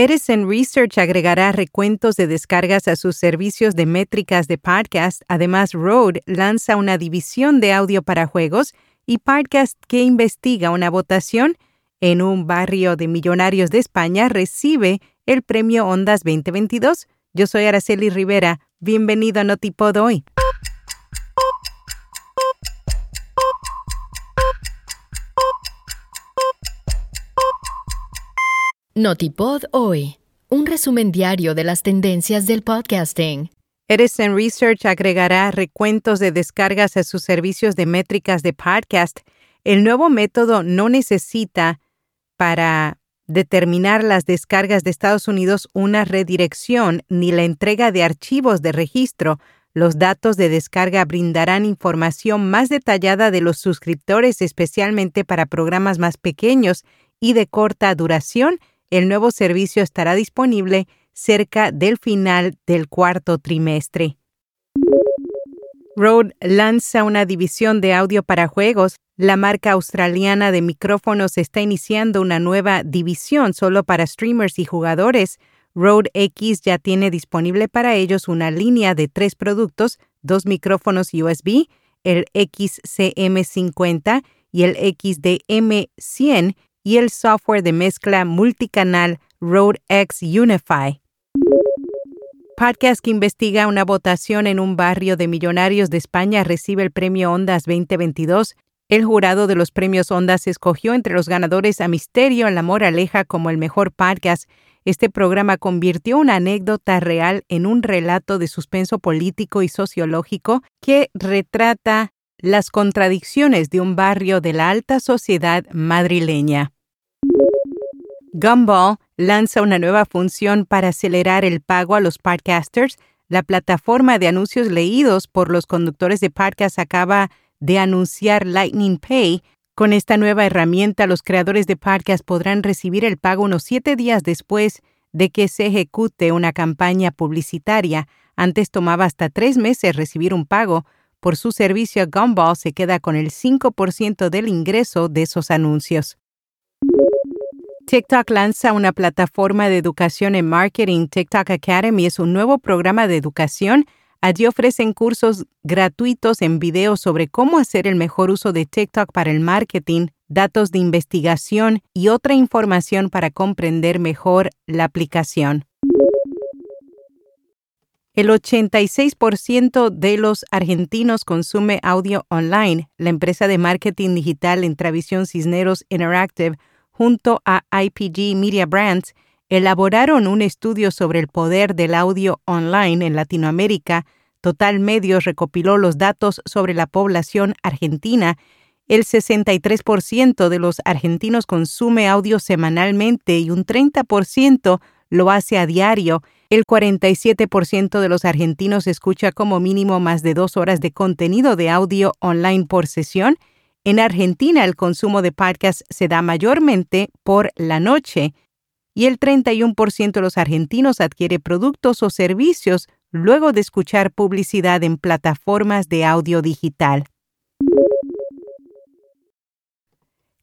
Edison Research agregará recuentos de descargas a sus servicios de métricas de podcast. Además, Rode lanza una división de audio para juegos y podcast que investiga una votación en un barrio de millonarios de España recibe el premio Ondas 2022. Yo soy Araceli Rivera. Bienvenido a Notipod hoy. Notipod hoy, un resumen diario de las tendencias del podcasting. Edison Research agregará recuentos de descargas a sus servicios de métricas de podcast. El nuevo método no necesita para determinar las descargas de Estados Unidos una redirección ni la entrega de archivos de registro. Los datos de descarga brindarán información más detallada de los suscriptores, especialmente para programas más pequeños y de corta duración el nuevo servicio estará disponible cerca del final del cuarto trimestre. Rode lanza una división de audio para juegos. La marca australiana de micrófonos está iniciando una nueva división solo para streamers y jugadores. Rode X ya tiene disponible para ellos una línea de tres productos, dos micrófonos USB, el XCM50 y el XDM100 y el software de mezcla multicanal Rode X Unify. Podcast que investiga una votación en un barrio de millonarios de España recibe el premio Ondas 2022. El jurado de los premios Ondas escogió entre los ganadores a Misterio en la Moraleja como el mejor podcast. Este programa convirtió una anécdota real en un relato de suspenso político y sociológico que retrata las contradicciones de un barrio de la alta sociedad madrileña. Gumball lanza una nueva función para acelerar el pago a los podcasters. La plataforma de anuncios leídos por los conductores de podcast acaba de anunciar Lightning Pay. Con esta nueva herramienta, los creadores de podcast podrán recibir el pago unos siete días después de que se ejecute una campaña publicitaria. Antes tomaba hasta tres meses recibir un pago. Por su servicio, Gumball se queda con el 5% del ingreso de esos anuncios. TikTok lanza una plataforma de educación en marketing. TikTok Academy es un nuevo programa de educación. Allí ofrecen cursos gratuitos en video sobre cómo hacer el mejor uso de TikTok para el marketing, datos de investigación y otra información para comprender mejor la aplicación. El 86% de los argentinos consume audio online. La empresa de marketing digital Intravisión Cisneros Interactive junto a IPG Media Brands, elaboraron un estudio sobre el poder del audio online en Latinoamérica. Total Medios recopiló los datos sobre la población argentina. El 63% de los argentinos consume audio semanalmente y un 30% lo hace a diario. El 47% de los argentinos escucha como mínimo más de dos horas de contenido de audio online por sesión en Argentina el consumo de podcasts se da mayormente por la noche y el 31% de los argentinos adquiere productos o servicios luego de escuchar publicidad en plataformas de audio digital.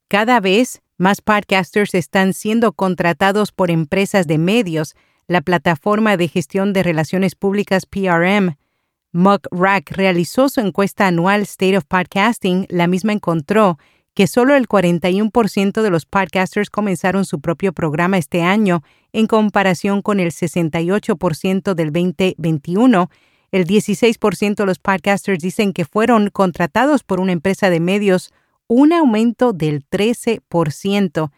Cada vez más podcasters están siendo contratados por empresas de medios. La plataforma de gestión de relaciones públicas PRM Rack realizó su encuesta anual State of Podcasting, la misma encontró que solo el 41% de los podcasters comenzaron su propio programa este año, en comparación con el 68% del 2021. El 16% de los podcasters dicen que fueron contratados por una empresa de medios, un aumento del 13%.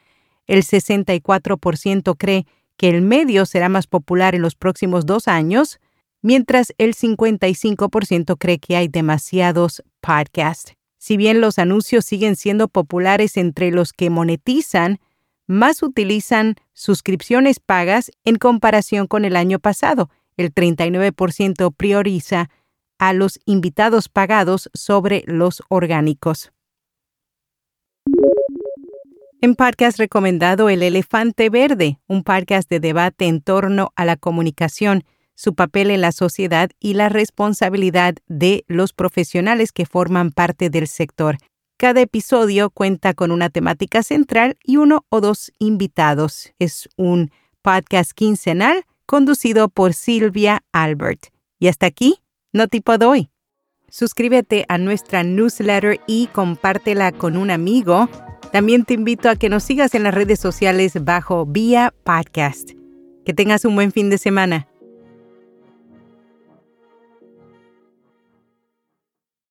El 64% cree que el medio será más popular en los próximos dos años, mientras el 55% cree que hay demasiados podcasts. Si bien los anuncios siguen siendo populares entre los que monetizan, más utilizan suscripciones pagas en comparación con el año pasado. El 39% prioriza a los invitados pagados sobre los orgánicos. En podcast recomendado El Elefante Verde, un podcast de debate en torno a la comunicación su papel en la sociedad y la responsabilidad de los profesionales que forman parte del sector. Cada episodio cuenta con una temática central y uno o dos invitados. Es un podcast quincenal conducido por Silvia Albert. Y hasta aquí, no tipo hoy. Suscríbete a nuestra newsletter y compártela con un amigo. También te invito a que nos sigas en las redes sociales bajo Vía Podcast. Que tengas un buen fin de semana.